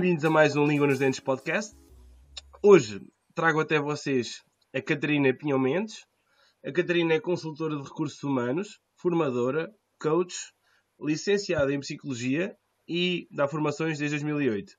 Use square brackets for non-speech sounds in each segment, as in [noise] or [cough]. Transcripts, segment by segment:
Bem-vindos a mais um Língua nos Dentes podcast. Hoje trago até vocês a Catarina Pinhão Mendes. A Catarina é consultora de recursos humanos, formadora, coach, licenciada em psicologia e dá formações desde 2008.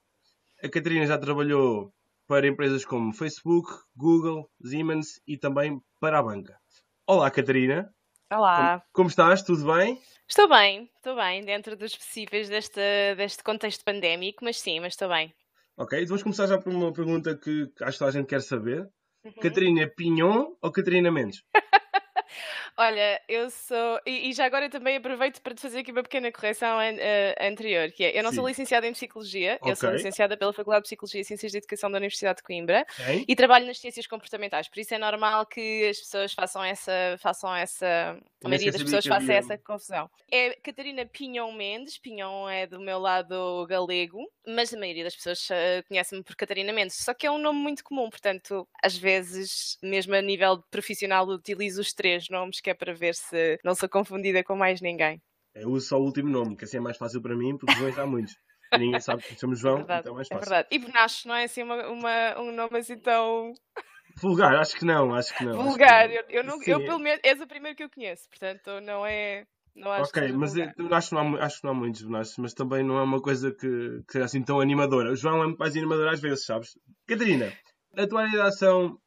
A Catarina já trabalhou para empresas como Facebook, Google, Siemens e também para a banca. Olá, Catarina. Olá. Como, como estás? Tudo bem? Estou bem, estou bem, dentro dos possíveis deste, deste contexto pandémico, mas sim, mas estou bem. Ok, vamos começar já por uma pergunta que acho que a gente quer saber. Uhum. Catarina Pinhon ou Catarina Mendes? [laughs] Olha, eu sou. E, e, já agora também aproveito para te fazer aqui uma pequena correção an, uh, anterior, que é eu não Sim. sou licenciada em Psicologia, okay. eu sou licenciada pela Faculdade de Psicologia e Ciências de Educação da Universidade de Coimbra okay. e trabalho nas ciências comportamentais, por isso é normal que as pessoas façam essa. Façam essa a maioria das pessoas faça essa confusão. É Catarina Pinhão Mendes, Pinhão é do meu lado galego, mas a maioria das pessoas uh, conhece-me por Catarina Mendes, só que é um nome muito comum, portanto, às vezes, mesmo a nível profissional, utilizo os três nomes, que é para ver se não sou confundida com mais ninguém. Eu uso só o último nome, que assim é mais fácil para mim, porque João há muitos. [laughs] Ninguém sabe que somos João, é verdade, então é mais fácil. É verdade. E Benacho não é assim uma, uma, um nome assim tão. Vulgar, acho que não, acho que não. Vulgar, que não. Eu, eu, não, eu pelo menos és o primeiro que eu conheço, portanto não é. Não acho ok, mas eu, acho, que não há, acho que não há muitos Benachos, mas também não é uma coisa que, que é assim tão animadora. O João é muito mais animador às vezes, sabes? Catarina, a tua redação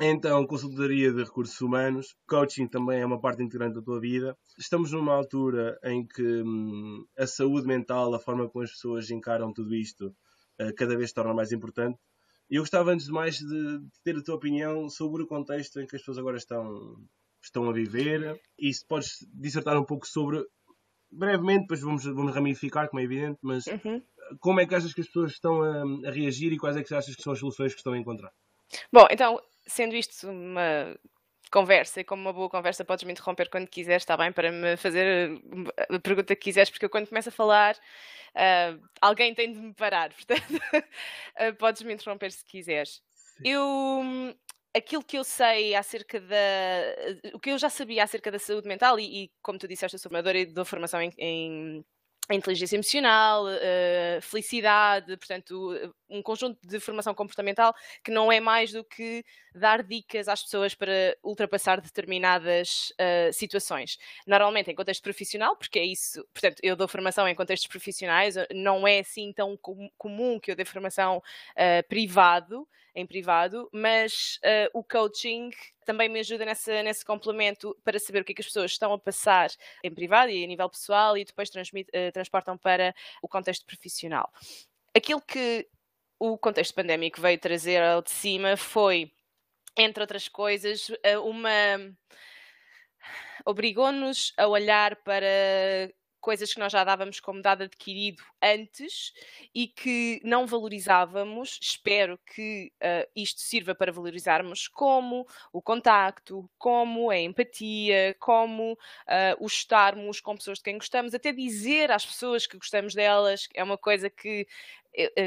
então, consultoria de recursos humanos, coaching também é uma parte integrante da tua vida. Estamos numa altura em que hum, a saúde mental, a forma como as pessoas encaram tudo isto, uh, cada vez se torna mais importante. E eu gostava, antes de mais, de, de, ter a tua opinião sobre o contexto em que as pessoas agora estão, estão a viver e se podes dissertar um pouco sobre, brevemente, depois vamos, vamos ramificar, como é evidente, mas uhum. como é que achas que as pessoas estão a, a reagir e quais é que achas que são as soluções que estão a encontrar? Bom, então, sendo isto uma conversa, e como uma boa conversa podes me interromper quando quiseres, está bem? Para me fazer a pergunta que quiseres, porque eu quando começo a falar, uh, alguém tem de me parar, [laughs] portanto, uh, podes me interromper se quiseres. Eu, aquilo que eu sei acerca da. O que eu já sabia acerca da saúde mental, e, e como tu disseste, eu sou e dou formação em, em inteligência emocional, uh, felicidade, portanto, um conjunto de formação comportamental que não é mais do que dar dicas às pessoas para ultrapassar determinadas uh, situações. Normalmente em contexto profissional, porque é isso, portanto, eu dou formação em contextos profissionais, não é assim tão com comum que eu dê formação uh, privado, em privado, mas uh, o coaching também me ajuda nessa, nesse complemento para saber o que, é que as pessoas estão a passar em privado e a nível pessoal e depois uh, transportam para o contexto profissional. Aquilo que o contexto pandémico veio trazer ao de cima foi, entre outras coisas, eh, uma obrigou-nos a olhar para coisas que nós já dávamos como dado adquirido antes e que não valorizávamos. Espero que uh, isto sirva para valorizarmos como o contacto, como a empatia, como uh, o estarmos com pessoas de quem gostamos, até dizer às pessoas que gostamos delas, é uma coisa que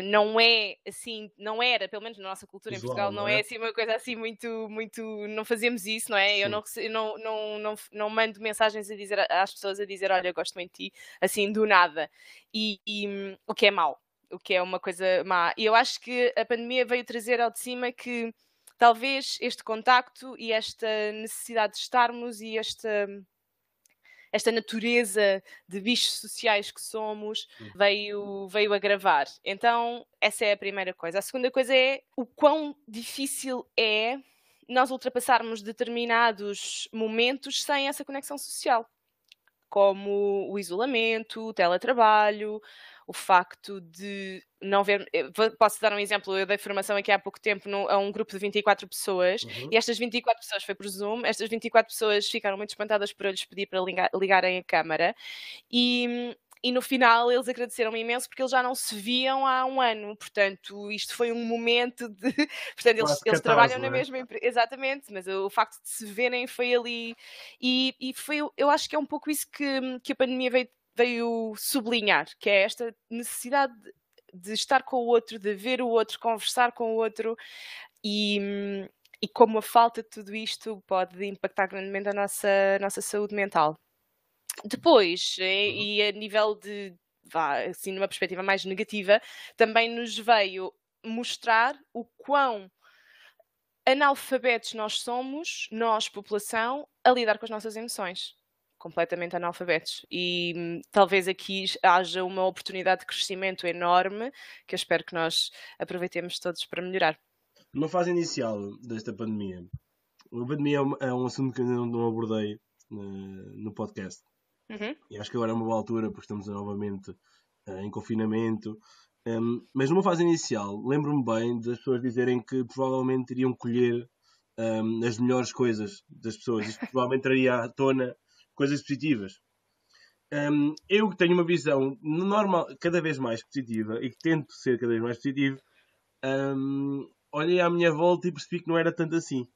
não é assim, não era, pelo menos na nossa cultura Visual, em Portugal, não, não é? é? assim uma coisa assim muito, muito, não fazemos isso, não é? Sim. Eu não, não, não, não, não mando mensagens a dizer às pessoas a dizer, olha, eu gosto muito de ti, assim, do nada. E, e hum, o que é mau, o que é uma coisa má. E eu acho que a pandemia veio trazer ao de cima que talvez este contacto e esta necessidade de estarmos e esta esta natureza de bichos sociais que somos veio, veio agravar. Então, essa é a primeira coisa. A segunda coisa é o quão difícil é nós ultrapassarmos determinados momentos sem essa conexão social, como o isolamento, o teletrabalho, o facto de não ver. Posso dar um exemplo? Eu dei formação aqui há pouco tempo no, a um grupo de 24 pessoas uhum. e estas 24 pessoas foi por Zoom. Estas 24 pessoas ficaram muito espantadas por eu lhes pedir para ligar, ligarem a câmara e. E no final eles agradeceram-me imenso porque eles já não se viam há um ano. Portanto, isto foi um momento de. [laughs] Portanto, eles, eles trabalham na é? mesma empresa. Exatamente, mas o facto de se verem foi ali. E, e foi, eu acho que é um pouco isso que, que a pandemia veio veio sublinhar, que é esta necessidade de estar com o outro, de ver o outro, conversar com o outro e, e como a falta de tudo isto pode impactar grandemente a nossa, a nossa saúde mental. Depois, e, uhum. e a nível de vá, assim, numa perspectiva mais negativa, também nos veio mostrar o quão analfabetos nós somos, nós, população, a lidar com as nossas emoções. Completamente analfabetos. E hum, talvez aqui haja uma oportunidade de crescimento enorme que eu espero que nós aproveitemos todos para melhorar. Numa fase inicial desta pandemia, a pandemia é um, é um assunto que ainda não abordei uh, no podcast. Uhum. E acho que agora é uma boa altura porque estamos novamente uh, em confinamento um, mas numa fase inicial, lembro-me bem das pessoas dizerem que provavelmente iriam colher um, as melhores coisas das pessoas. Isto provavelmente traria à tona coisas positivas. Um, eu que tenho uma visão normal, cada vez mais positiva e que tento ser cada vez mais positivo, olhei à minha volta e percebi que não era tanto assim.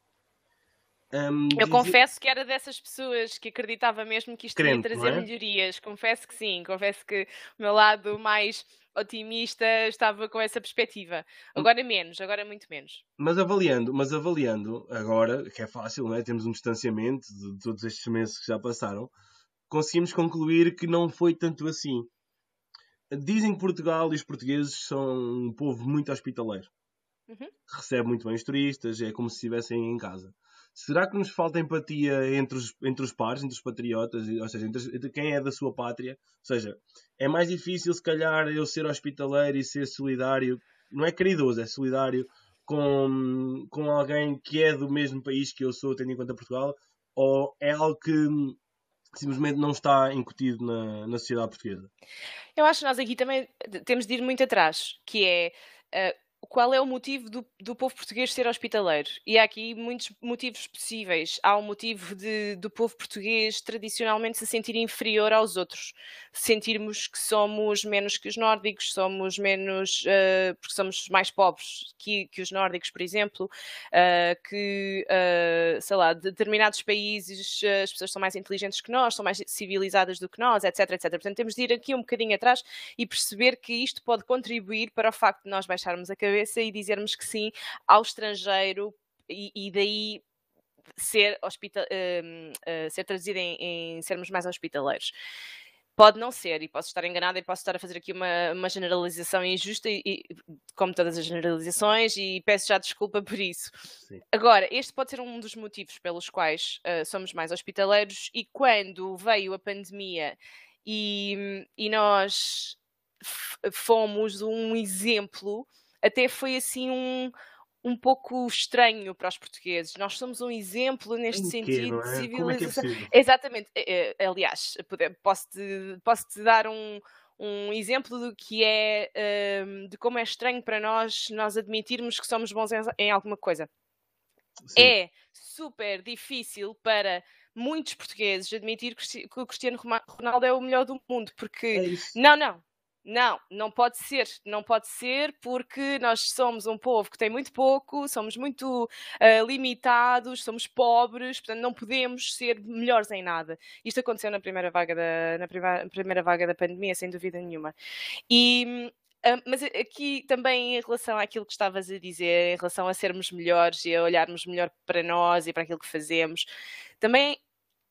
Um, eu confesso que era dessas pessoas que acreditava mesmo que isto Crente, ia trazer é? melhorias. Confesso que sim, confesso que o meu lado mais otimista estava com essa perspectiva. Hum. Agora menos, agora muito menos. Mas avaliando, mas avaliando agora, que é fácil, não é? Temos um distanciamento de todos estes meses que já passaram, conseguimos concluir que não foi tanto assim. Dizem que Portugal e os portugueses são um povo muito hospitaleiro. Uhum. Recebe muito bem os turistas, é como se estivessem em casa. Será que nos falta empatia entre os, entre os pares, entre os patriotas, ou seja, entre, entre, quem é da sua pátria? Ou seja, é mais difícil, se calhar, eu ser hospitaleiro e ser solidário, não é caridoso, é solidário com, com alguém que é do mesmo país que eu sou, tendo em conta Portugal, ou é algo que simplesmente não está incutido na, na sociedade portuguesa? Eu acho que nós aqui também temos de ir muito atrás, que é. Uh, qual é o motivo do, do povo português ser hospitaleiro? E há aqui muitos motivos possíveis. Há o um motivo de, do povo português tradicionalmente se sentir inferior aos outros, sentirmos que somos menos que os nórdicos, somos menos uh, porque somos mais pobres que, que os nórdicos, por exemplo, uh, que uh, sei lá, determinados países as pessoas são mais inteligentes que nós, são mais civilizadas do que nós, etc, etc. Portanto, temos de ir aqui um bocadinho atrás e perceber que isto pode contribuir para o facto de nós baixarmos a cabeça cabeça e dizermos que sim ao estrangeiro e, e daí ser, hospital, uh, uh, ser traduzido em, em, sermos mais hospitaleiros. Pode não ser, e posso estar enganada e posso estar a fazer aqui uma, uma generalização injusta, e, e, como todas as generalizações, e peço já desculpa por isso. Sim. Agora, este pode ser um dos motivos pelos quais uh, somos mais hospitaleiros, e quando veio a pandemia e, e nós fomos um exemplo até foi assim um, um pouco estranho para os portugueses. Nós somos um exemplo neste quê, sentido é? de civilização. É que é Exatamente. Eh, eh, aliás, posso-te posso -te dar um, um exemplo do que é um, de como é estranho para nós nós admitirmos que somos bons em, em alguma coisa. Sim. É super difícil para muitos portugueses admitir que o Cristiano Ronaldo é o melhor do mundo, porque é não, não, não, não pode ser, não pode ser porque nós somos um povo que tem muito pouco, somos muito uh, limitados, somos pobres, portanto não podemos ser melhores em nada. Isto aconteceu na primeira vaga da, na primeira, vaga da pandemia, sem dúvida nenhuma. E uh, mas aqui também em relação àquilo que estavas a dizer, em relação a sermos melhores e a olharmos melhor para nós e para aquilo que fazemos, também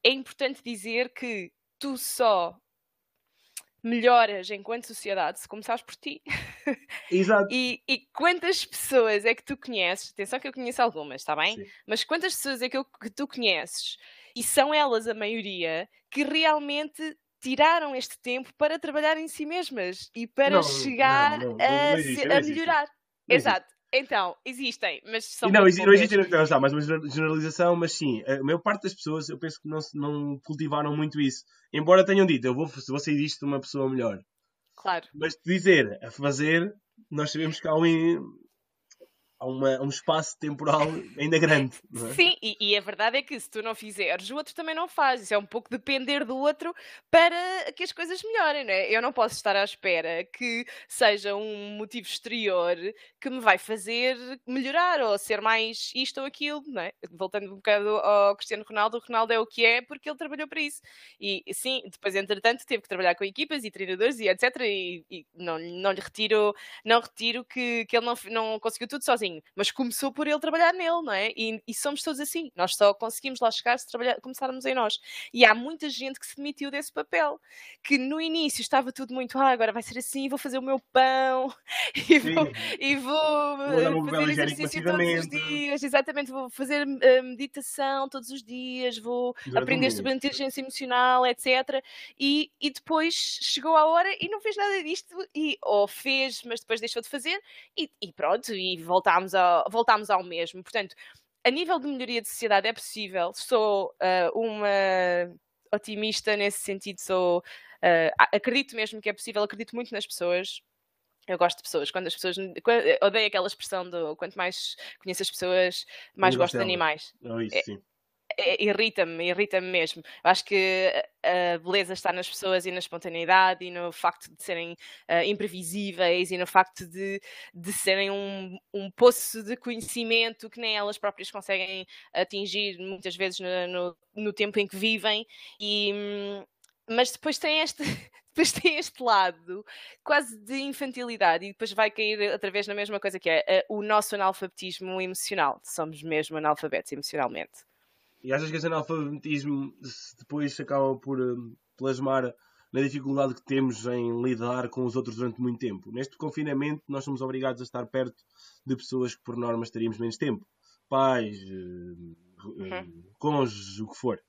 é importante dizer que tu só melhoras enquanto sociedade se começares por ti. [laughs] Exato. e, e, quantas pessoas é que tu conheces? Atenção que eu conheço algumas, está bem? Sim. Mas quantas pessoas é que, eu, que tu conheces? E são elas a maioria que realmente tiraram este tempo para trabalhar em si mesmas e para não, chegar não, não, a, existe, a melhorar. Exato. Então, existem, mas são. E não, existe, não existe não, mais uma generalização, mas sim, a maior parte das pessoas eu penso que não, não cultivaram muito isso. Embora tenham dito, eu vou, vou sair disto uma pessoa melhor. Claro. Mas dizer a fazer, nós sabemos que há um, há uma, um espaço temporal [laughs] ainda grande. É? Sim, e, e, a verdade é que se tu não fizeres, o outro também não faz. Isso é um pouco depender do outro para que as coisas melhorem, não é? Eu não posso estar à espera que seja um motivo exterior que me vai fazer melhorar ou ser mais isto ou aquilo, não é? Voltando um bocado ao Cristiano Ronaldo, o Ronaldo é o que é porque ele trabalhou para isso. E sim, depois, entretanto, teve que trabalhar com equipas e treinadores e etc. E, e não, não lhe retiro, não retiro que, que ele não, não conseguiu tudo sozinho mas começou por ele trabalhar nele, não é? E, e somos todos assim. Nós só conseguimos lá chegar se começarmos em nós. E há muita gente que se demitiu desse papel, que no início estava tudo muito, ah, agora vai ser assim, vou fazer o meu pão [laughs] e vou, e vou, vou fazer exercício todos os dias, exatamente, vou fazer uh, meditação todos os dias, vou exatamente. aprender sobre inteligência emocional, etc. E, e depois chegou a hora e não fez nada disto, e, ou fez, mas depois deixou de fazer, e, e pronto, e voltámos, a, voltámos ao mesmo. Portanto, a nível de melhoria de sociedade é possível. Sou uh, uma otimista nesse sentido, sou. Uh, acredito mesmo que é possível, acredito muito nas pessoas, eu gosto de pessoas. Quando as pessoas. Odeio aquela expressão do quanto mais conheço as pessoas, mais gosto de animais. Isso, é, sim. É, irrita-me, irrita-me mesmo. Eu acho que a beleza está nas pessoas e na espontaneidade e no facto de serem uh, imprevisíveis e no facto de, de serem um, um poço de conhecimento que nem elas próprias conseguem atingir muitas vezes no, no, no tempo em que vivem. E, mas depois tem este. [laughs] depois tem este lado quase de infantilidade e depois vai cair outra vez na mesma coisa que é uh, o nosso analfabetismo emocional. Somos mesmo analfabetos emocionalmente. E achas que esse analfabetismo depois acaba por um, plasmar na dificuldade que temos em lidar com os outros durante muito tempo? Neste confinamento, nós somos obrigados a estar perto de pessoas que, por norma, estaríamos menos tempo. Pais, uh, uhum. cônjuges, o que for.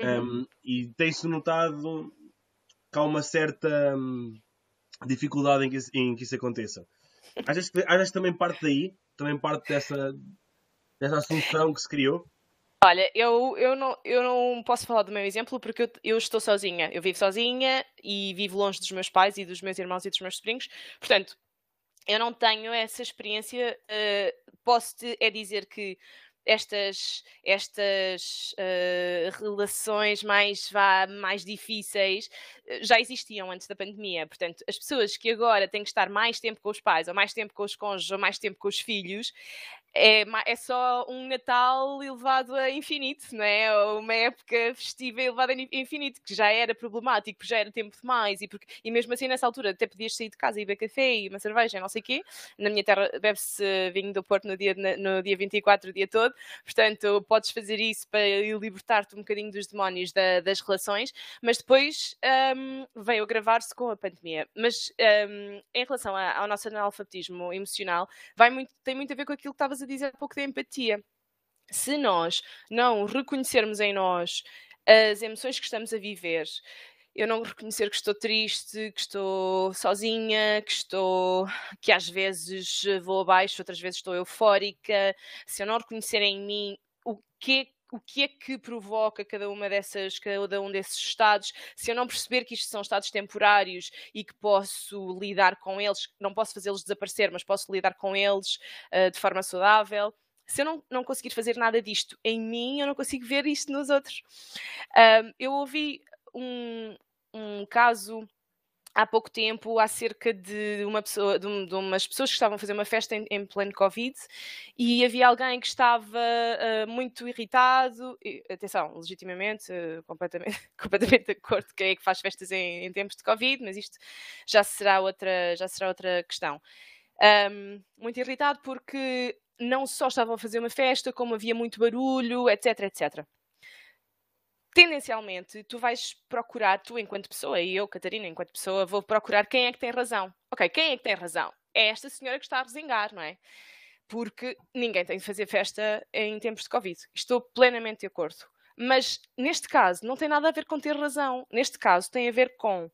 Uhum. Um, e tem-se notado que há uma certa um, dificuldade em que, em que, isso aconteça. Achas que, achas que também parte daí? Também parte dessa, dessa assunção que se criou? Olha, eu, eu, não, eu não posso falar do meu exemplo porque eu, eu, estou sozinha. Eu vivo sozinha e vivo longe dos meus pais e dos meus irmãos e dos meus sobrinhos. Portanto, eu não tenho essa experiência. Uh, Posso-te é dizer que estas, estas uh, relações mais, vá, mais difíceis eh, já existiam antes da pandemia. Portanto, as pessoas que agora têm que estar mais tempo com os pais, ou mais tempo com os cônjuges, ou mais tempo com os filhos, é, é só um Natal elevado a infinito, não é? Uma época festiva elevada a infinito, que já era problemático, porque já era tempo demais, e, porque, e mesmo assim nessa altura até podias sair de casa e beber café e uma cerveja, não sei o quê. Na minha terra bebe-se vinho do Porto no dia, no dia 24, o dia todo, portanto podes fazer isso para libertar-te um bocadinho dos demónios da, das relações, mas depois um, veio gravar-se com a pandemia. Mas um, em relação a, ao nosso analfabetismo emocional, vai muito, tem muito a ver com aquilo que estavas a dizer há pouco da empatia. Se nós não reconhecermos em nós as emoções que estamos a viver, eu não reconhecer que estou triste, que estou sozinha, que estou que às vezes vou abaixo, outras vezes estou eufórica, se eu não reconhecer em mim o que o que é que provoca cada uma dessas, cada um desses estados, se eu não perceber que isto são estados temporários e que posso lidar com eles, não posso fazê-los desaparecer, mas posso lidar com eles uh, de forma saudável. Se eu não, não conseguir fazer nada disto em mim, eu não consigo ver isto nos outros. Eu ouvi um, um caso há pouco tempo acerca de uma pessoa, de, de, umas pessoas que estavam a fazer uma festa em, em pleno Covid e havia alguém que estava uh, muito irritado, e, atenção, legitimamente, uh, completamente, [laughs] completamente de acordo quem é que faz festas em, em, tempos de Covid, mas isto já será outra, já será outra questão. Um, muito irritado porque não só estavam a fazer uma festa, como havia muito barulho, etc, etc tendencialmente tu vais procurar, tu enquanto pessoa, e eu, Catarina, enquanto pessoa, vou procurar quem é que tem razão. Ok, quem é que tem razão? É esta senhora que está a resingar, não é? Porque ninguém tem de fazer festa em tempos de Covid. Estou plenamente de acordo. Mas neste caso não tem nada a ver com ter razão. Neste caso tem a ver com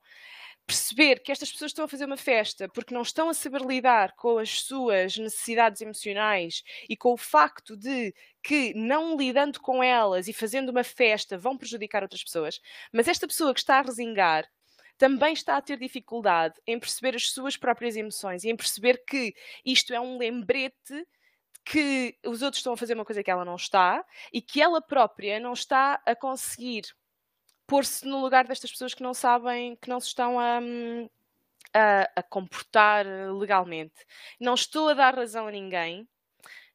perceber que estas pessoas estão a fazer uma festa porque não estão a saber lidar com as suas necessidades emocionais e com o facto de que não lidando com elas e fazendo uma festa vão prejudicar outras pessoas, mas esta pessoa que está a resingar também está a ter dificuldade em perceber as suas próprias emoções e em perceber que isto é um lembrete que os outros estão a fazer uma coisa que ela não está e que ela própria não está a conseguir pôr-se no lugar destas pessoas que não sabem, que não se estão a, a, a, comportar legalmente. Não estou a dar razão a ninguém,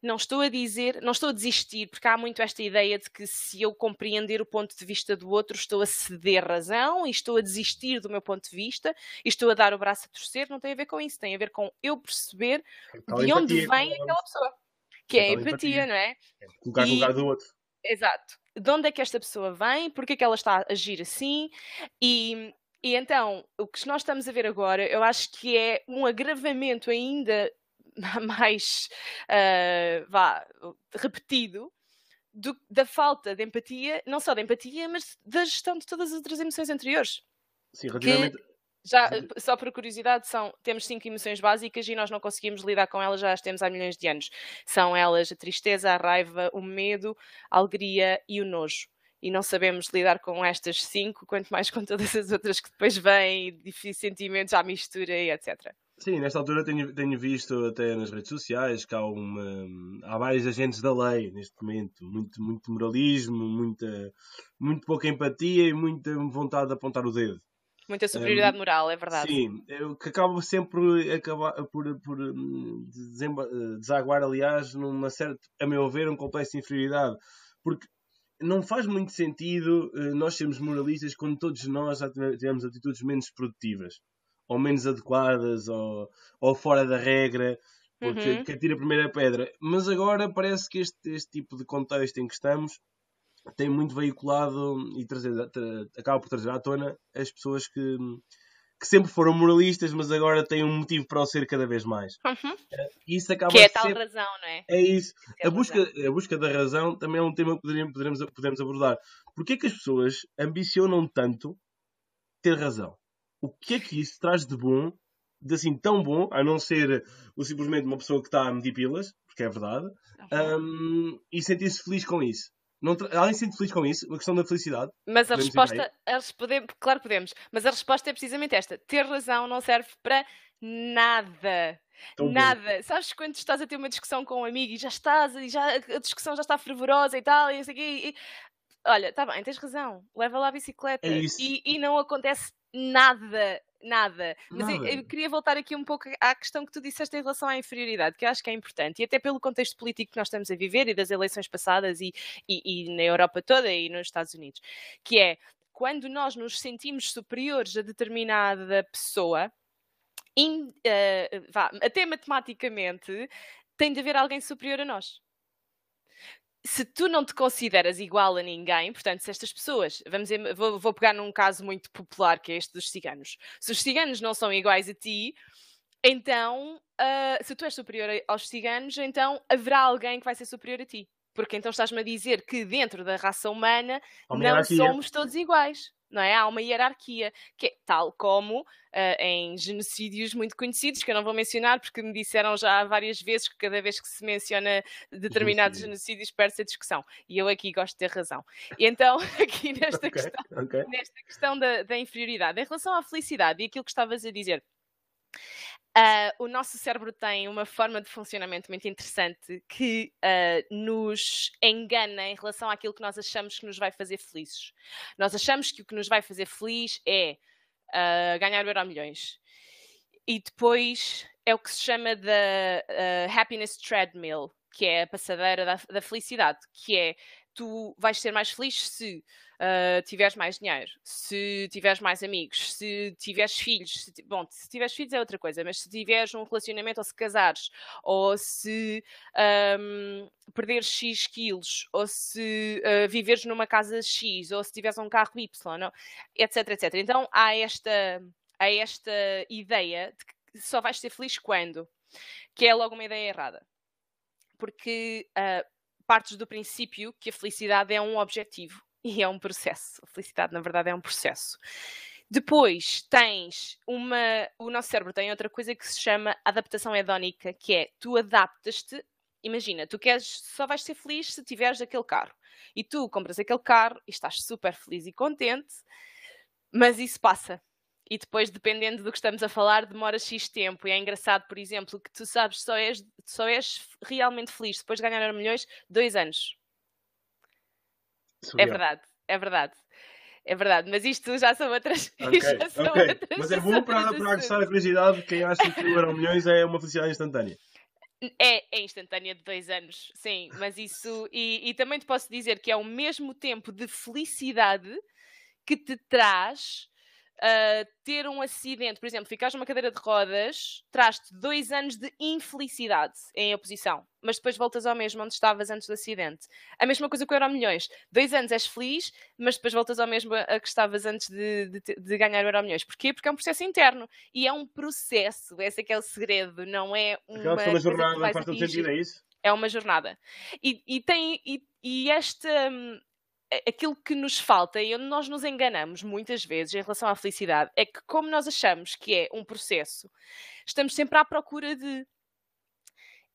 não estou a dizer, não estou a desistir, porque há muito esta ideia de que se eu compreender o ponto de vista do outro, estou a ceder razão e estou a desistir do meu ponto de vista e estou a dar o braço a torcer. Não tem a ver com isso, tem a ver com eu perceber de onde vem aquela pessoa. Que é a empatia, empatia, não é? é colocar no lugar do outro. Exato. De onde é que esta pessoa vem? Porquê é que ela está a agir assim? E, e então, o que nós estamos a ver agora, eu acho que é um agravamento ainda [laughs] mais uh, vá, repetido do, da falta de empatia, não só da empatia, mas da gestão de todas as outras emoções anteriores. Sim, relativamente. Que já, só por curiosidade, são, temos cinco emoções básicas e nós não conseguimos lidar com elas, já as temos há milhões de anos. São elas a tristeza, a raiva, o medo, a alegria e o nojo. E não sabemos lidar com estas cinco, quanto mais com todas as outras que depois vêm, difíceis sentimentos à mistura e etc. Sim, nesta altura tenho, tenho visto até nas redes sociais que há, uma, há vários agentes da lei neste momento. Muito, muito moralismo, muita, muito pouca empatia e muita vontade de apontar o dedo. Muita superioridade um, moral, é verdade. Sim, eu, que acaba sempre acabar por, por hum, desaguar, aliás, numa certa, a meu ver, um complexo de inferioridade. Porque não faz muito sentido uh, nós sermos moralistas quando todos nós já tivemos atitudes menos produtivas, ou menos adequadas, ou, ou fora da regra, porque uhum. que atira a primeira pedra. Mas agora parece que este, este tipo de contexto em que estamos tem muito veiculado e trazer, acaba por trazer à tona as pessoas que, que sempre foram moralistas, mas agora têm um motivo para o ser cada vez mais. Uhum. Isso acaba que é a tal ser... razão, não é? É isso. É a, busca, a busca da razão também é um tema que poderíamos, poderemos, podemos abordar. Porquê é que as pessoas ambicionam tanto ter razão? O que é que isso traz de bom, de assim tão bom, a não ser o simplesmente uma pessoa que está a medir pilas, porque é verdade, uhum. um, e sentir-se feliz com isso? Não Alguém se sente feliz com isso? A questão da felicidade? Mas a resposta, a podemos, claro que podemos, mas a resposta é precisamente esta: ter razão não serve para nada. Tão nada. Bem. Sabes quando estás a ter uma discussão com um amigo e já estás, e já, a discussão já está fervorosa e tal, e, e, e olha, está bem, tens razão, leva lá a bicicleta. É e, e não acontece nada nada. Mas eu, eu, queria voltar aqui um pouco à questão que tu disseste em relação à inferioridade, que eu acho que é importante, e até pelo contexto político que nós estamos a viver e das eleições passadas e, e, e na Europa toda e nos Estados Unidos, que é quando nós nos sentimos superiores a determinada pessoa, in, uh, vá, até matematicamente, tem de haver alguém superior a nós se tu não te consideras igual a ninguém, portanto, se estas pessoas, vamos dizer, vou, vou, pegar num caso muito popular que é este dos ciganos, se os ciganos não são iguais a ti, então, uh, se tu és superior aos ciganos, então haverá alguém que vai ser superior a ti. Porque então estás-me a dizer que dentro da raça humana não somos todos iguais não é? Há uma hierarquia, que é tal como uh, em genocídios muito conhecidos, que eu não vou mencionar porque me disseram já várias vezes que cada vez que se menciona determinados genocídios perde-se a discussão. E eu aqui gosto de ter razão. E então, [laughs] aqui [laughs] nesta okay, questão, okay. Nesta questão da, da inferioridade, em relação à felicidade e aquilo que estavas a dizer, Uh, o nosso cérebro tem uma forma de funcionamento muito interessante que uh, nos engana em relação àquilo que nós achamos que nos vai fazer felizes. Nós achamos que o que nos vai fazer feliz é uh, ganhar euro milhões. E depois é o que se chama da happiness treadmill, que é a passadeira da, da felicidade, que é tu vais ser mais feliz se uh, tiveres mais dinheiro, se tiveres mais amigos, se tiveres filhos. Se, bom, se tiveres filhos é outra coisa, mas se tiveres um relacionamento ou se casares, ou se um, perderes X quilos, ou se uh, viveres numa casa X, ou se tiveres um carro Y, não? etc, etc. Então há esta, há esta ideia de que só vais ser feliz quando? Que é logo uma ideia errada. Porque uh, partes do princípio que a felicidade é um objetivo [laughs] e é um processo. A felicidade, na verdade, é um processo. Depois tens uma. O nosso cérebro tem outra coisa que se chama adaptação hedónica, que é tu adaptas-te. Imagina, tu queres, só vais ser feliz se tiveres aquele carro. E tu compras aquele carro e estás super feliz e contente, mas isso passa e depois, dependendo do que estamos a falar, demora X tempo. E é engraçado, por exemplo, que tu sabes só és, só és realmente feliz depois de ganhar milhões dois anos. Surreal. É verdade, é verdade. É verdade, mas isto já são outras. [laughs] Okay, já são okay. outras mas é bom para, para aguçar a felicidade. Quem acha que o Euro Milhões é uma felicidade instantânea. É, é instantânea de dois anos, sim, mas isso. E, e também te posso dizer que é o mesmo tempo de felicidade que te traz uh, ter um acidente, por exemplo, ficares numa cadeira de rodas, traz-te dois anos de infelicidade em oposição, mas depois voltas ao mesmo onde estavas antes do acidente. A mesma coisa com o Euro Milhões. Dois anos és feliz, mas depois voltas ao mesmo a que estavas antes de, de, de ganhar o Euro Milhões. Porquê? Porque é um processo interno e é um processo. Esse é que é o segredo, não é uma. Aquela jornada, faz todo sentido, é isso? É uma jornada. E, e tem. E, e esta. Aquilo que nos falta e onde nós nos enganamos muitas vezes em relação à felicidade é que, como nós achamos que é um processo, estamos sempre à procura de.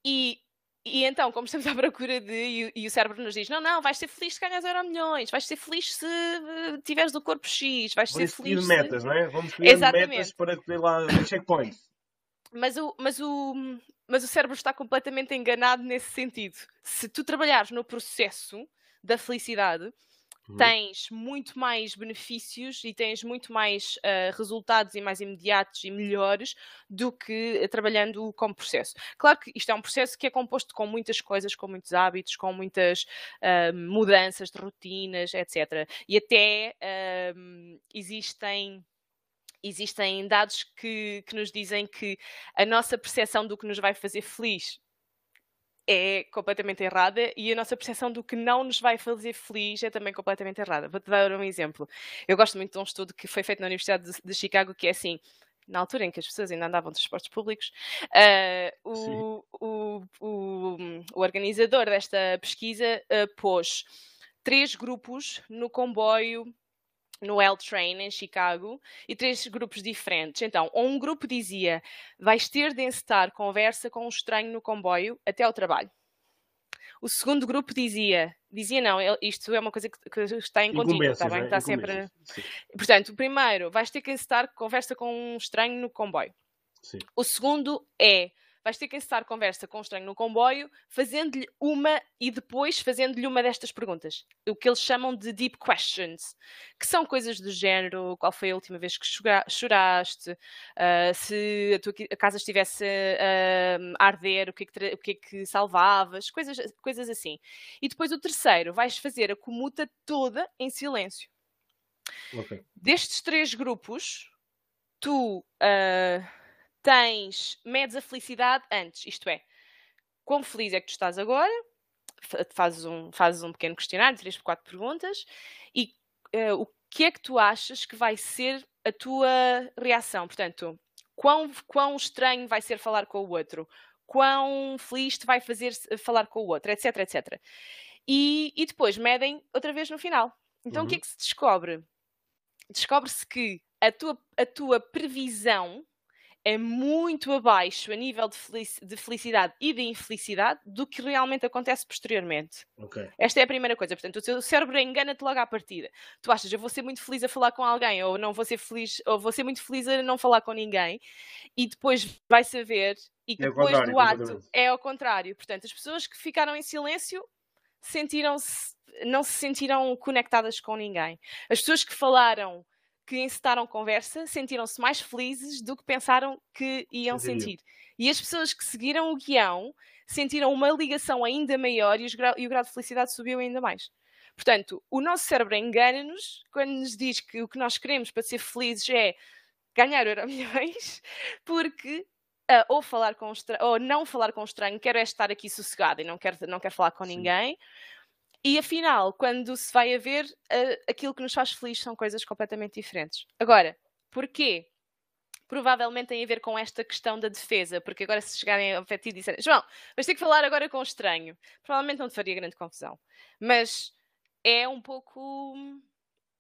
E, e então, como estamos à procura de. E, e o cérebro nos diz: não, não, vais ser feliz se ganhas euro milhões, vais ser feliz se uh, tiveres o corpo X, vais Vamos ser feliz. Se... metas, não é? Vamos escolher metas para ter lá checkpoints. Mas o, mas, o, mas o cérebro está completamente enganado nesse sentido. Se tu trabalhares no processo da felicidade, Uhum. tens muito mais benefícios e tens muito mais uh, resultados e mais imediatos e melhores do que uh, trabalhando como processo. Claro que isto é um processo que é composto com muitas coisas, com muitos hábitos, com muitas uh, mudanças de rotinas, etc. E até ehm, existem existem dados que, que, nos dizem que a nossa percepção do que nos vai fazer feliz é completamente errada e a nossa percepção do que não nos vai fazer feliz é também completamente errada. Vou-te dar um exemplo. Eu gosto muito de um estudo que foi feito na Universidade de, de Chicago que é assim na altura em que as pessoas ainda andavam de transportes públicos, uh, o, o, o, o, organizador desta pesquisa uh, pôs três grupos no comboio no L Train em Chicago e três grupos diferentes. Então, um grupo dizia: vais ter de encetar conversa com um estranho no comboio até ao trabalho. O segundo grupo dizia, dizia não, isto é uma coisa que, que está em contínuo, está bem? É? Está sempre. Sim. Portanto, o primeiro, vais ter que encetar conversa com um estranho no comboio. Sim. O segundo é vais ter que encetar conversa com um estranho no comboio, fazendo-lhe uma e depois fazendo-lhe uma destas perguntas. O que eles chamam de deep questions, que são coisas do género: qual foi a última vez que choraste, uh, se a tua casa estivesse uh, a arder, o que, é que, o que é que salvavas, coisas, coisas assim. E depois o terceiro, vais fazer a comuta toda em silêncio. Okay. Destes três grupos, tu. Uh, tens, medes a felicidade antes, isto é, quão feliz é que tu estás agora, fazes um, fazes um pequeno questionário, três, quatro perguntas, e uh, o que é que tu achas que vai ser a tua reação? Portanto, quão, quão estranho vai ser falar com o outro? Quão feliz te vai fazer falar com o outro? Etc, etc. E, e depois medem outra vez no final. Então, uhum. o que é uhum. que se descobre? Descobre-se que a tua, a tua previsão é muito abaixo a nível de felicidade e de infelicidade do que realmente acontece posteriormente. Okay. Esta é a primeira coisa. Portanto, o teu cérebro engana-te logo à partida. Tu achas, eu vou ser muito feliz a falar com alguém, ou não vou ser feliz, ou vou ser muito feliz a não falar com ninguém, e depois vai saber, e é depois do ato é ao contrário. Portanto, as pessoas que ficaram em silêncio sentiram-se, não se sentiram conectadas com ninguém. As pessoas que falaram que encetaram conversa sentiram-se mais felizes do que pensaram que iam sentir. E as pessoas que seguiram o guião sentiram uma ligação ainda maior e, grau, e o grau de felicidade subiu ainda mais. Portanto, o nosso cérebro engana-nos quando nos diz que o que nós queremos para ser felizes é ganhar [laughs] euro milhões, porque uh, ou falar com ou não falar com um estranho, quero é estar aqui sossegado e não quero, não quero falar com Sim. ninguém, e afinal, quando se vai a ver, aquilo que nos faz feliz são coisas completamente diferentes. Agora, porquê? Provavelmente tem a ver com esta questão da defesa, porque agora se chegarem ao pé e disserem João, vais ter que falar agora com um estranho, provavelmente não te faria grande confusão. Mas é um pouco.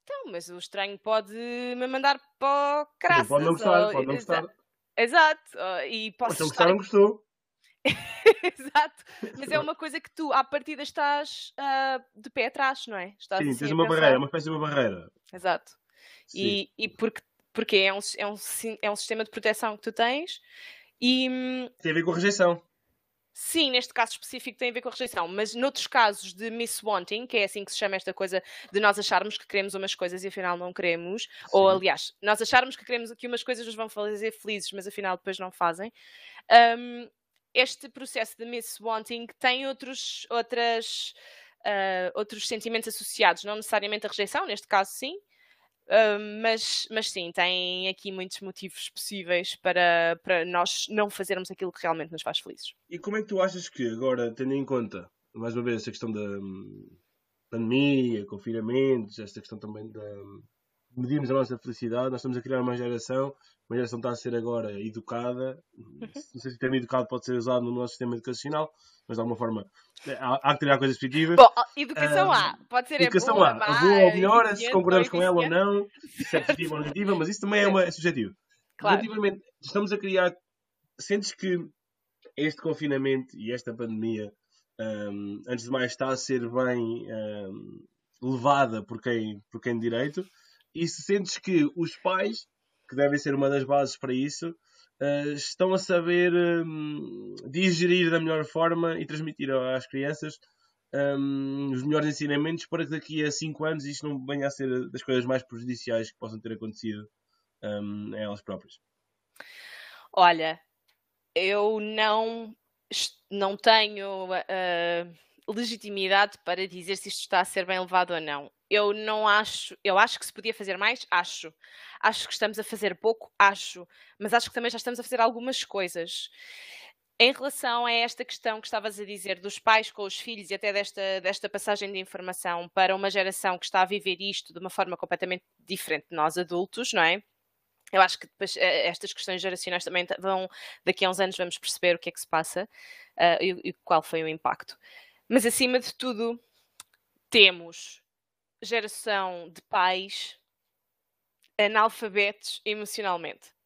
Então, mas o estranho pode me mandar para o craças. Pode não gostar, pode não gostar. Exato. E posso Mas estar... não gostou. [laughs] Exato, mas é uma coisa que tu, à partida, estás uh, de pé atrás, não é? Estás Sim, assim tens uma barreira, uma espécie de uma barreira. Exato. E, e porque, porque é, um, é, um, é um sistema de proteção que tu tens e. Hum, tem a ver com a rejeição. Sim, neste caso específico tem a ver com a rejeição, mas noutros casos de miswanting, que é assim que se chama esta coisa de nós acharmos que queremos umas coisas e afinal não queremos, Sim. ou aliás, nós acharmos que queremos que umas coisas nos vão fazer felizes, mas afinal depois não fazem, um, este processo de miss wanting tem outros, outras, uh, outros sentimentos associados, não necessariamente a rejeição, neste caso sim, Uh, mas, mas sim, tem aqui muitos motivos possíveis para, para nós não fazermos aquilo que realmente nos faz felizes. E como é que tu achas que, agora, tendo em conta, mais uma vez, essa questão da hum, pandemia, confinamentos, esta questão também da hum, medirmos a nossa felicidade, nós estamos a criar uma geração, uma geração está a ser agora educada, uhum. não sei se o termo educado pode ser usado no nosso sistema educacional, mas de alguma forma há, há que tirar coisas positivas. Bom, educação há, pode ser educação boa, há, a boa ou melhor, se concordamos com ela ou não, se é positiva ou negativa, mas isso também é, uma, é subjetivo. Claro. Relativamente, estamos a criar, sentes que este confinamento e esta pandemia, um, antes de mais, está a ser bem um, levada por quem, por quem de direito, e se sentes que os pais, que devem ser uma das bases para isso, uh, estão a saber um, digerir da melhor forma e transmitir às crianças um, os melhores ensinamentos para que daqui a 5 anos isto não venha a ser das coisas mais prejudiciais que possam ter acontecido um, a elas próprias. Olha, eu não, não tenho uh, legitimidade para dizer se isto está a ser bem levado ou não eu não acho, eu acho que se podia fazer mais, acho. Acho que estamos a fazer pouco, acho. Mas acho que também já estamos a fazer algumas coisas. Em relação a esta questão que estavas a dizer dos pais com os filhos e até desta, desta passagem de informação para uma geração que está a viver isto de uma forma completamente diferente de nós adultos, não é? Eu acho que depois eh, estas questões geracionais também vão, daqui a uns anos vamos perceber o que é que se passa uh, e, e qual foi o impacto. Mas acima de tudo, temos geração de pais analfabetos emocionalmente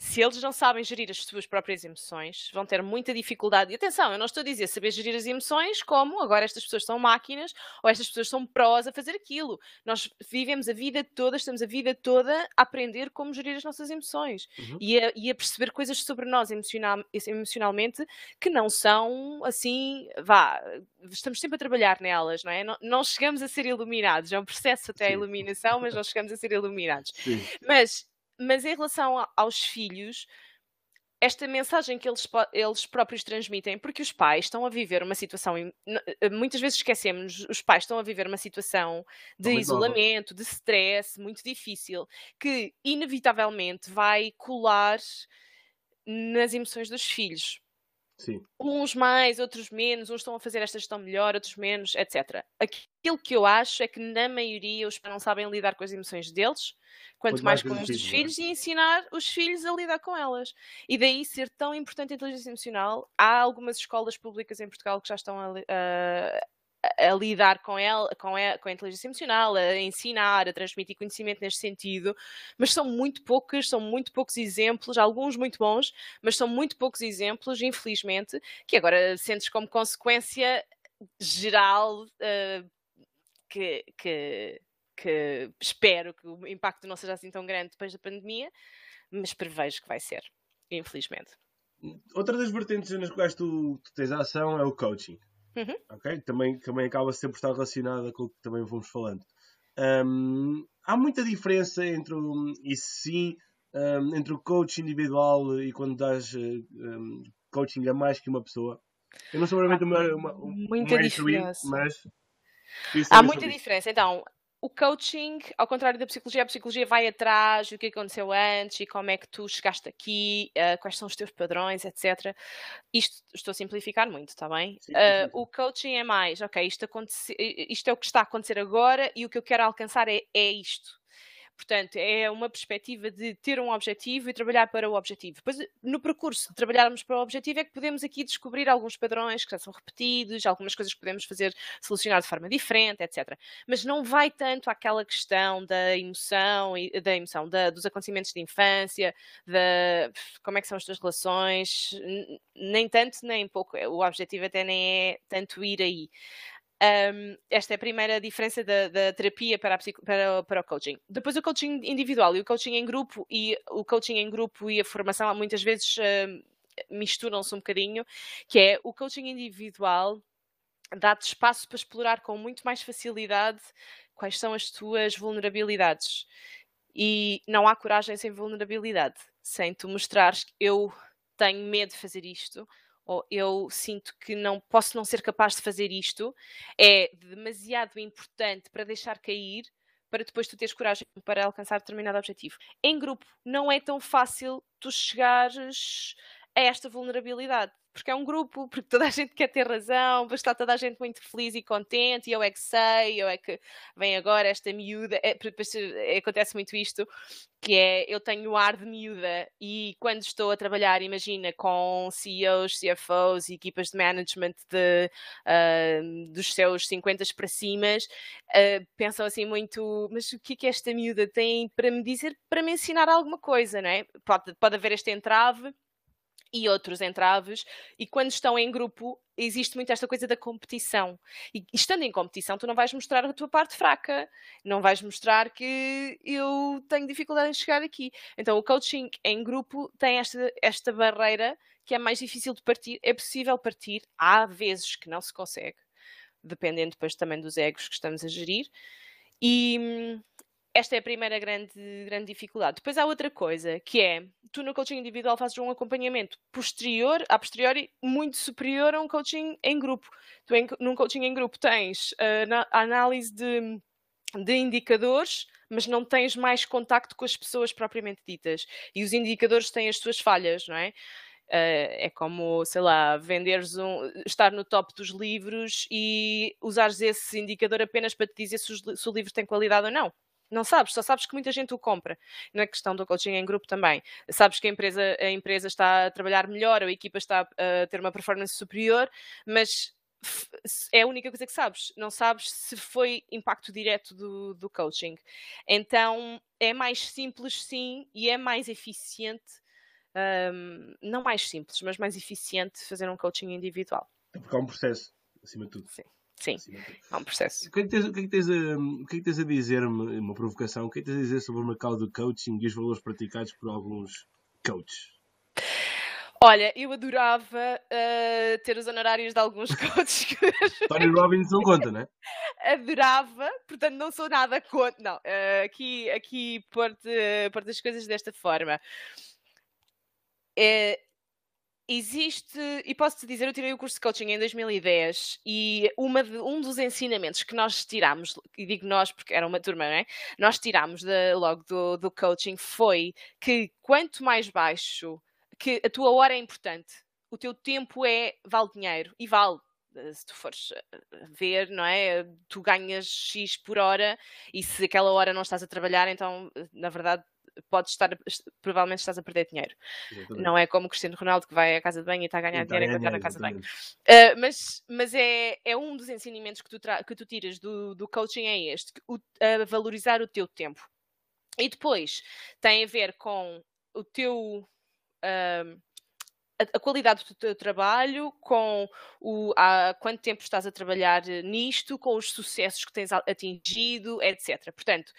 se eles não sabem gerir as suas próprias emoções, vão ter muita dificuldade. E atenção, eu não estou a dizer saber gerir as emoções como agora estas pessoas são máquinas ou estas pessoas são prós a fazer aquilo. Nós vivemos a vida toda, estamos a vida toda a aprender como gerir as nossas emoções uhum. e, a, e, a, perceber coisas sobre nós emocional, emocionalmente que não são assim, vá, estamos sempre a trabalhar nelas, não é? Não, não chegamos a ser iluminados, é um processo até Sim. a iluminação, mas não chegamos a ser iluminados. Sim. Mas mas em relação aos filhos, esta mensagem que eles, eles próprios transmitem, porque os pais estão a viver uma situação, eh, muitas vezes esquecemos, os pais estão a viver uma situação de isolamento, de stress muito difícil, que inevitavelmente vai colar nas emoções dos filhos. Sim. Uns mais, outros menos, uns estão a fazer esta gestão melhor, outros menos, etc. Aquilo que eu acho é que, na maioria, os pais não sabem lidar com as emoções deles, quanto mais, mais com as dos é? filhos, é? e ensinar os filhos a lidar com elas. E daí ser tão importante a inteligência emocional. Há algumas escolas públicas em Portugal que já estão a, a a lidar com ela, com a, com a inteligência emocional, a ensinar, a transmitir conhecimento neste sentido, mas são muito poucos, são muito poucos exemplos, alguns muito bons, mas são muito poucos exemplos, infelizmente, que agora sentes como consequência geral uh, que, que, que espero que o impacto não seja assim tão grande depois da pandemia, mas prevejo que vai ser, infelizmente. Outra das vertentes nas quais tu, tu tens a ação é o coaching. Uhum. Também, também acaba sempre estar relacionada com o que também fomos falando. Um, há muita diferença entre o, e sim um, entre o coach individual e quando dás um, coaching a mais que uma pessoa. Eu não sou realmente uma, uma, uma, muita diferença. mas há muita diferença. Então, o coaching, ao contrário da psicologia, a psicologia vai atrás do que aconteceu antes e como é que tu chegaste aqui, uh, quais são os teus padrões, etc. Isto estou a simplificar muito, está bem? Sim, sim. Uh, o coaching é mais, ok, isto, isto, é o que está a acontecer agora e o que eu quero alcançar é, é isto. Portanto, é uma perspectiva de ter um objetivo e trabalhar para o objetivo. Depois, no percurso de trabalharmos para o objetivo, é que podemos aqui descobrir alguns padrões que já são repetidos, algumas coisas que podemos fazer, solucionar de forma diferente, etc. Mas não vai tanto àquela questão da emoção, da emoção, da, dos acontecimentos de infância, da como é que são as tuas relações, nem tanto nem pouco. O objetivo até nem é tanto ir aí. Um, esta é a primeira diferença da, da terapia para, para, para, o coaching. Depois o coaching individual e o coaching em grupo e o coaching em grupo e a formação muitas vezes misturam-se um bocadinho, que é o coaching individual dá-te espaço para explorar com muito mais facilidade quais são as tuas vulnerabilidades. E não há coragem sem vulnerabilidade, sem tu mostrares que eu tenho medo de fazer isto, ou eu sinto que não posso não ser capaz de fazer isto, é demasiado importante para deixar cair para depois tu teres coragem para alcançar determinado objetivo. Em grupo não é tão fácil tu chegares a esta vulnerabilidade porque é um grupo, porque toda a gente quer ter razão, está toda a gente muito feliz e contente, e eu é que sei, eu é que vem agora esta miúda, é, é, acontece muito isto, que é, eu tenho o ar de miúda, e quando estou a trabalhar, imagina, com CEOs, CFOs e equipas de management de, uh, dos seus 50 para cima, uh, pensam assim muito, mas o que é que esta miúda tem para me dizer, para me ensinar alguma coisa, não é? Pode, pode haver este entrave, e outros entraves, e quando estão em grupo existe muito esta coisa da competição. E estando em competição, tu não vais mostrar a tua parte fraca, não vais mostrar que eu tenho dificuldade em chegar aqui. Então, o coaching em grupo tem esta, esta barreira que é mais difícil de partir. É possível partir, há vezes que não se consegue, dependendo depois também dos egos que estamos a gerir. E, esta é a primeira grande, grande dificuldade. Depois há outra coisa, que é, tu no coaching individual fazes um acompanhamento posterior, a posteriori, muito superior a um coaching em grupo. Tu em, num coaching em grupo tens uh, a análise de, de indicadores, mas não tens mais contacto com as pessoas propriamente ditas. E os indicadores têm as suas falhas, não é? Uh, é como, sei lá, venderes um, estar no top dos livros e usares esse indicador apenas para te dizer se, os, se o livro tem qualidade ou não. Não sabes, só sabes que muita gente o compra. Na questão do coaching em grupo também. Sabes que a empresa, a empresa está a trabalhar melhor, a equipa está a ter uma performance superior, mas é a única coisa que sabes. Não sabes se foi impacto direto do, do coaching. Então é mais simples, sim, e é mais eficiente. Um, não mais simples, mas mais eficiente fazer um coaching individual. É porque é um processo, acima de tudo. Sim. Sim, é um processo. O que é que tens, o que é que tens, a, o que é que tens a dizer, uma provocação, o que é que tens a dizer sobre o mercado do coaching e os valores praticados por alguns coaches? Olha, eu adorava uh, ter os honorários de alguns [laughs] coaches. [laughs] Tony Robbins não conta, não é? Adorava, portanto não sou nada contra. Não, uh, aqui, aqui pôr-te pôr as coisas desta forma. Uh, existe, e posso-te dizer, eu tirei o curso de coaching em 2010 e uma de, um dos ensinamentos que nós tirámos, e digo nós porque era uma turma, não é? Nós tirámos de, logo do, do coaching foi que quanto mais baixo, que a tua hora é importante, o teu tempo é vale dinheiro e vale eh, se tu fores eh, ver, não é? Tu ganhas X por hora e se aquela hora não estás a trabalhar, então, eh, na verdade, podes estar, provavelmente estás a perder dinheiro. Exatamente. Não é como o Cristiano Ronaldo que vai à casa de banho e está a ganhar dinheiro enquanto está na casa exatamente. de banho. Uh, mas mas é, é um dos ensinamentos que tu, que tu tiras do, do coaching é este, o, a valorizar o teu tempo. E depois tem a ver com o teu. Uh, a, qualidade do teu trabalho, com o, há quanto tempo estás a trabalhar nisto, com os sucessos que tens atingido, etc. Portanto,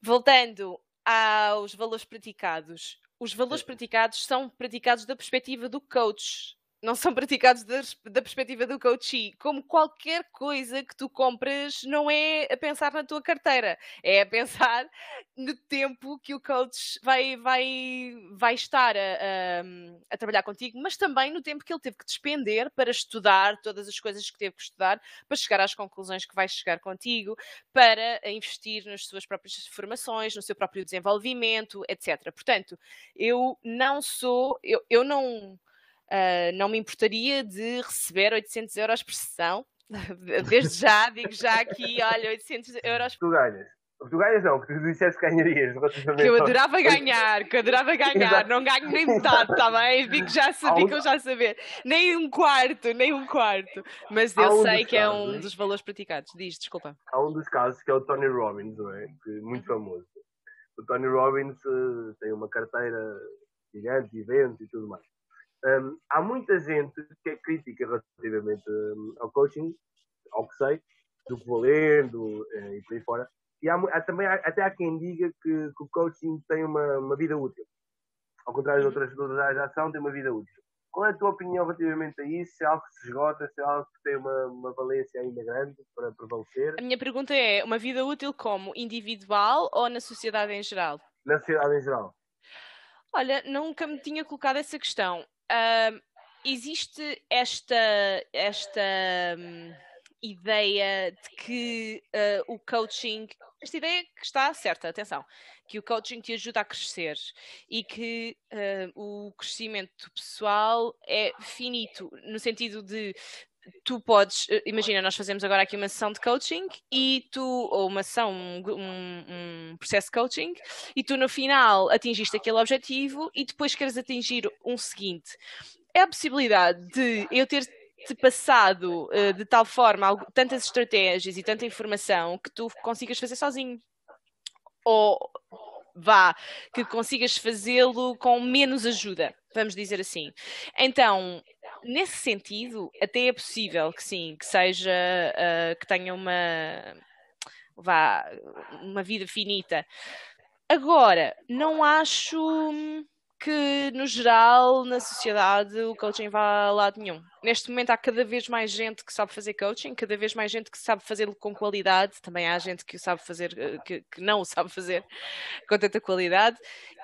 voltando aos valores praticados. Os valores praticados são praticados da perspectiva do coach, não são praticados da, da perspectiva do coachee. Como qualquer coisa que tu compras, não é a pensar na tua carteira, é a pensar no tempo que o coach vai, vai, vai estar a, a, a, trabalhar contigo, mas também no tempo que ele teve que despender para estudar todas as coisas que teve que estudar, para chegar às conclusões que vai chegar contigo, para investir nas suas próprias formações, no seu próprio desenvolvimento, etc. Portanto, eu não sou, eu, eu não Uh, não me importaria de receber 800 euros por sessão. [laughs] Desde já, digo já aqui, olha, 800 euros. Tu ganhas. Tu ganhas não, porque tu disseste que ganharias. Que eu adorava ganhar, que eu adorava [laughs] ganhar. não ganho nem metade, está bem? Digo já, sabia que eu já saber. Nem um quarto, nem um quarto. Mas eu um sei que é casos, é um dos valores praticados. Diz, desculpa. Há um dos casos que é o Tony Robbins, não é? Que, muito uhum. famoso. O Tony Robbins uh, tem uma carteira gigante, eventos e tudo mais. Um, há muita gente que é crítica relativamente um, ao coaching, ao que sei, do que vou lendo uh, e por aí fora. E há, há também, há, até há quem diga que, que, o coaching tem uma, uma vida útil. Ao contrário de outras, de outras áreas de ação, tem uma vida útil. Qual é a tua opinião relativamente a isso? Se é algo que se esgota, se é algo que tem uma, uma valência ainda grande para prevalecer? A minha pergunta é: uma vida útil como individual ou na sociedade em geral? Na sociedade em geral. Olha, nunca me tinha colocado essa questão uh, existe esta, esta um, ideia de que uh, o coaching esta ideia que está certa, atenção, que o coaching te ajuda a crescer e que uh, o crescimento pessoal é finito, no sentido de tu podes, eh, imagina, nós fazemos agora aqui uma sessão de coaching e tu, ou uma sessão, um, um, processo de coaching, e tu no final atingiste aquele objetivo e depois queres atingir um seguinte. É a possibilidade de eu ter te passado uh, de tal forma tantas estratégias e tanta informação que tu consigas fazer sozinho. Ou vá, que consigas fazê-lo com menos ajuda, vamos dizer assim. Então, nesse sentido, até é possível que sim, que seja, uh, que tenha uma, vá, uma vida finita. Agora, não acho que, no geral, na sociedade, o coaching vá a lado nenhum. Neste momento há cada vez mais gente que sabe fazer coaching, cada vez mais gente que sabe fazê-lo com qualidade, também há gente que o sabe fazer, eh, que, que não o sabe fazer [laughs] com tanta qualidade,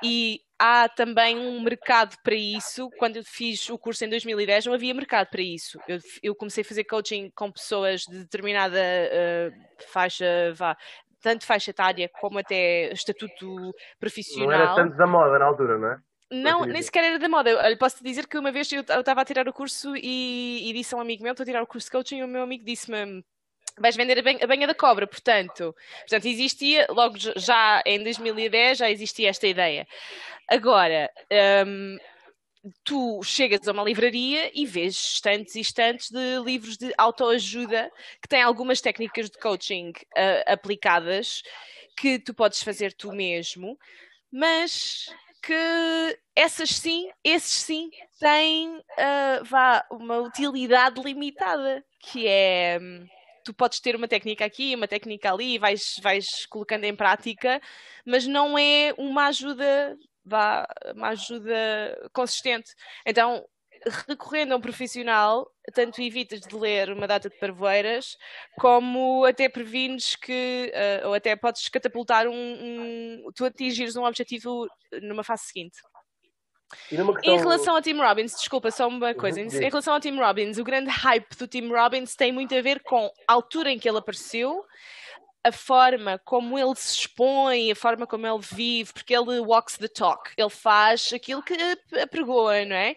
e há também um mercado para isso. Quando eu fiz o curso em 2010, não havia mercado para isso. Eu, eu comecei a fazer coaching com pessoas de determinada uh, faixa, vá, tanto faixa etária como até estatuto profissional. Não era tanto da moda na altura, não é? Não, nem sequer era da moda. Eu, posso dizer que uma vez eu estava a tirar o curso e, e disse a um amigo meu: estou a tirar o curso de coaching e o meu amigo disse-me vais vender a, banha, a banha da cobra, portanto, portanto existia, logo já em 2010 já existia esta ideia. Agora, um, tu chegas a uma livraria e vês estantes e estantes de livros de autoajuda que têm algumas técnicas de coaching uh, aplicadas que tu podes fazer tu mesmo, mas que essas sim, esses sim, têm uh, vá, uma utilidade limitada, que é tu podes ter uma técnica aqui, uma técnica ali, vais, vais colocando em prática, mas não é uma ajuda, vá, uma ajuda consistente. Então, recorrendo a um profissional, tanto evitas de ler uma data de parvoeiras, como até prevines que, uh, ou até podes catapultar um, um, tu atingires um objetivo numa fase seguinte. Questão... Em relação ao Tim Robbins, desculpa, só uma coisa. Uhum, em relação ao Tim Robbins, o grande hype do Tim Robbins tem muito a ver com a altura em que ele apareceu, a forma como ele se expõe, a forma como ele vive, porque ele walks the talk, ele faz aquilo que apregoa, não é?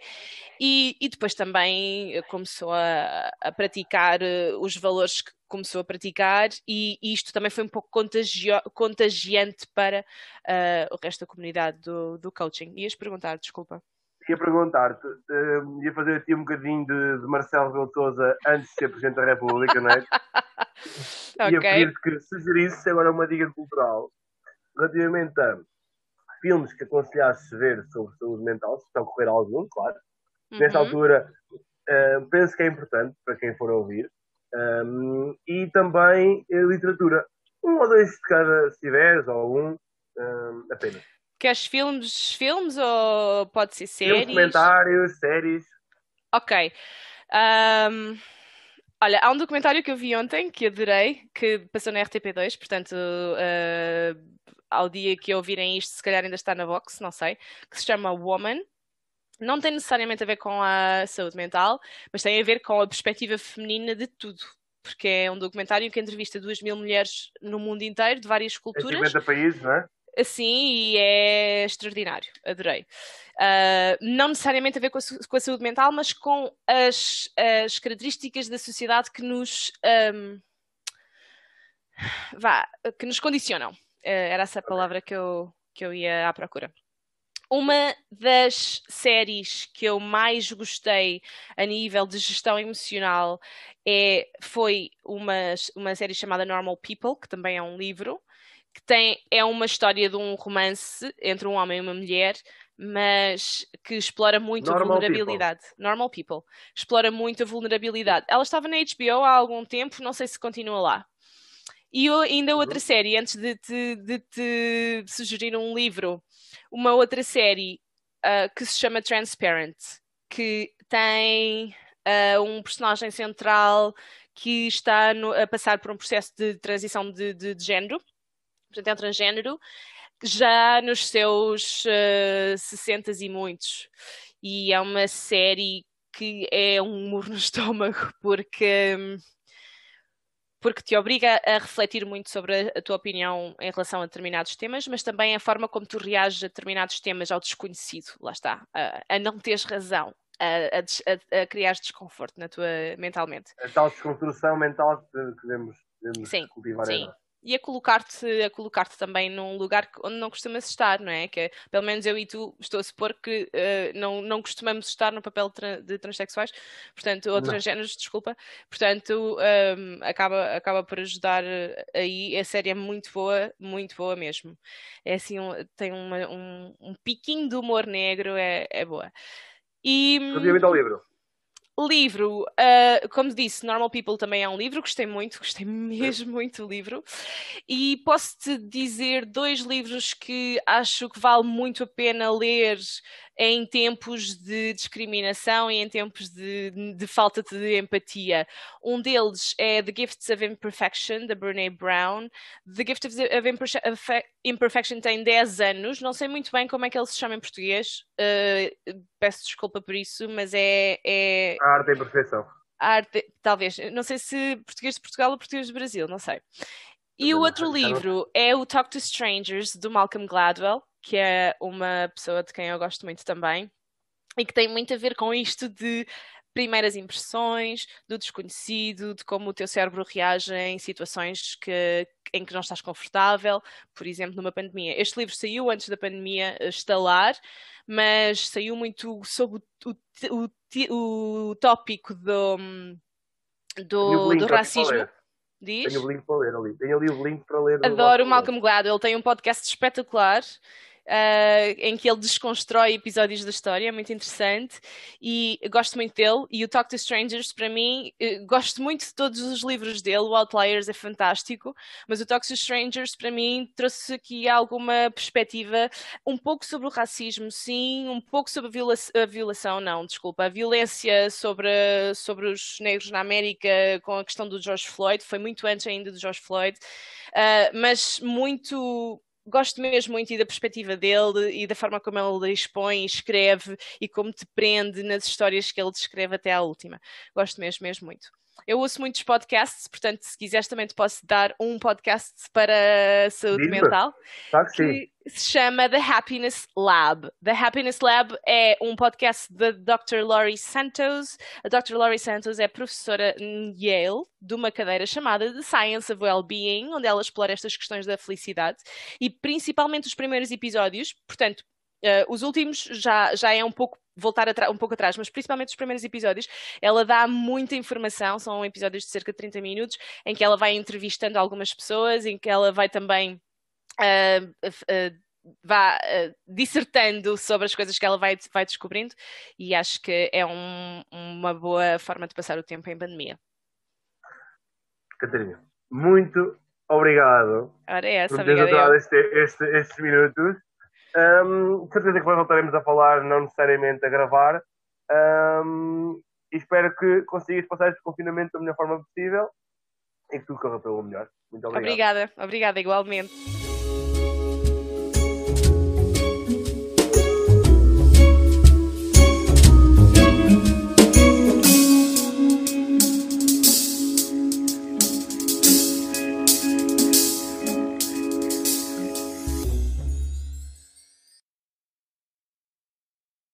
E, e depois também começou a, a, praticar eh, os valores que começou a praticar, e, isto também foi um pouco contagio, contagiante para uh, o resto da comunidade do, do coaching. Ias perguntar, desculpa ia perguntar-te, uh, ia fazer aqui um bocadinho de, de Marcelo Rebelo antes de ser Presidente da República, não é? [laughs] okay. Ia pedir-te que sugerisse agora uma dica cultural relativamente a filmes que aconselhasses ver sobre saúde mental, se estão a correr algum, claro. Uhum. Nesta altura, uh, penso que é importante para quem for ouvir. Um, ehm, e também uh, literatura. Um ou dois de cada, se tiveres, ou algum, um, ehm, apenas. Queres filmes, filmes ou pode ser séries? Filmes, comentários, séries. Ok. Um, olha, há um documentário que eu vi ontem que adorei, que passou na RTP2, portanto, uh, ao dia que ouvirem isto, se calhar ainda está na box, não sei, que se chama Woman. Não tem necessariamente a ver com a saúde mental, mas tem a ver com a perspectiva feminina de tudo porque é um documentário que entrevista duas mil mulheres no mundo inteiro, de várias culturas. Em 50 países, não é? Assim e é extraordinário, adorei. Uh, não necessariamente a ver com a, com a, saúde mental, mas com as, as características da sociedade que nos um, vá, que nos condicionam. Uh, era essa a palavra que eu, que eu ia à procura. Uma das séries que eu mais gostei a nível de gestão emocional é, foi uma, uma série chamada Normal People, que também é um livro, que tem, é uma história de um romance entre um homem e uma mulher, mas que explora muito Normal a vulnerabilidade. People. Normal People. Explora muito a vulnerabilidade. Ela estava na HBO há algum tempo, não sei se continua lá. E ainda outra uhum. série, antes de te, de te sugerir um livro, uma outra série uh, que se chama Transparent, que tem uh, um personagem central que está no, a passar por um processo de transição de, de, de género portanto é um transgênero, já nos seus uh, eh, 60 e muitos. E é uma série que é um muro no [laughs] estômago, porque. porque te obriga a refletir muito sobre a, a, tua opinião em relação a determinados temas, mas também a forma como tu reages a determinados temas ao desconhecido, lá está, a, a não teres razão, a, a, a, criar desconforto na tua mentalmente. A tal desconstrução mental que devemos, devemos sim, cultivar. Sim, e a colocar-te a colocar-te também num lugar onde não costumas estar, não é? Que é, pelo menos eu e tu estou a supor que uh, não, não costumamos estar no papel de, de transexuais, portanto, ou transgêneros, desculpa, portanto, um, ehm, acaba, acaba por ajudar eh, aí. A série é muito boa, muito boa mesmo. É assim, um, tem uma, um, um piquinho de humor negro, é, é boa. E. Relativamente ao livro. Livro, uh, como disse, Normal People também é um livro, gostei muito, [laughs] gostei mesmo muito do livro. E posso-te dizer dois livros que acho que vale muito a pena ler em tempos de discriminação e em tempos de, de falta de empatia. Um deles é The Gifts of Imperfection, da Brene Brown. The Gift of Imperfection tem 10 anos, não sei muito bem como é que ele se chama em português, uh, peço desculpa por isso, mas é. é... A arte da imperfeição. A arte, talvez, não sei se português de Portugal ou português do Brasil, não sei. E o outro livro é o Talk to Strangers, do Malcolm Gladwell que é uma pessoa de quem eu gosto muito também e que tem muito a ver com isto de primeiras impressões, do desconhecido, de como o teu cérebro reage em situações que, em que não estás confortável, por exemplo, numa pandemia. Este livro saiu antes da pandemia estalar, mas saiu muito sobre o, o, o, o tópico do, do, do racismo. Diz? Tenho o link para ler ali. Tenho ali o link para ler. Adoro o Malcolm Gladwell. Ele tem um podcast espetacular uh, em que ele desconstrói episódios da história, é muito interessante e gosto muito dele. E o Talk to Strangers, para mim, uh, gosto muito de todos os livros dele. O Outliers é fantástico, mas o Talk to Strangers, para mim, trouxe aqui alguma perspectiva um pouco sobre o racismo, sim, um pouco sobre a, viola a violação, não, desculpa, a violência sobre, sobre os negros na América com a questão do George Floyd, foi muito antes ainda do George Floyd, uh, mas muito gosto mesmo muito da perspectiva dele e da forma como ele expõe, escreve e como te prende nas histórias que ele descreve até à última. Gosto mesmo, mesmo muito. Eu ouço muitos podcasts, portanto, se quiseres também te posso dar um podcast para saúde Viva. mental. Claro que, sim. Se chama The Happiness Lab. The Happiness Lab é um podcast da Dr. Laurie Santos. A Dr. Laurie Santos é professora em Yale de uma cadeira chamada The Science of Wellbeing, onde ela explora estas questões da felicidade e principalmente os primeiros episódios, portanto, Uh, os últimos já, já é um pouco voltar um pouco atrás, mas principalmente os primeiros episódios, ela dá muita informação, são episódios de cerca de 30 minutos, em que ela vai entrevistando algumas pessoas, em que ela vai também vá uh, dissertando sobre as coisas que ela vai, vai descobrindo e acho que é um, uma boa forma de passar o tempo em pandemia. Catarina, muito obrigado Ora é essa, por teres obrigada este, este, estes minutos um, certeza que voltaremos a falar, não necessariamente a gravar. Um, e espero que consigas passar este confinamento da melhor forma possível e que tudo corra pelo melhor. Muito obrigado. Obrigada, obrigada, igualmente.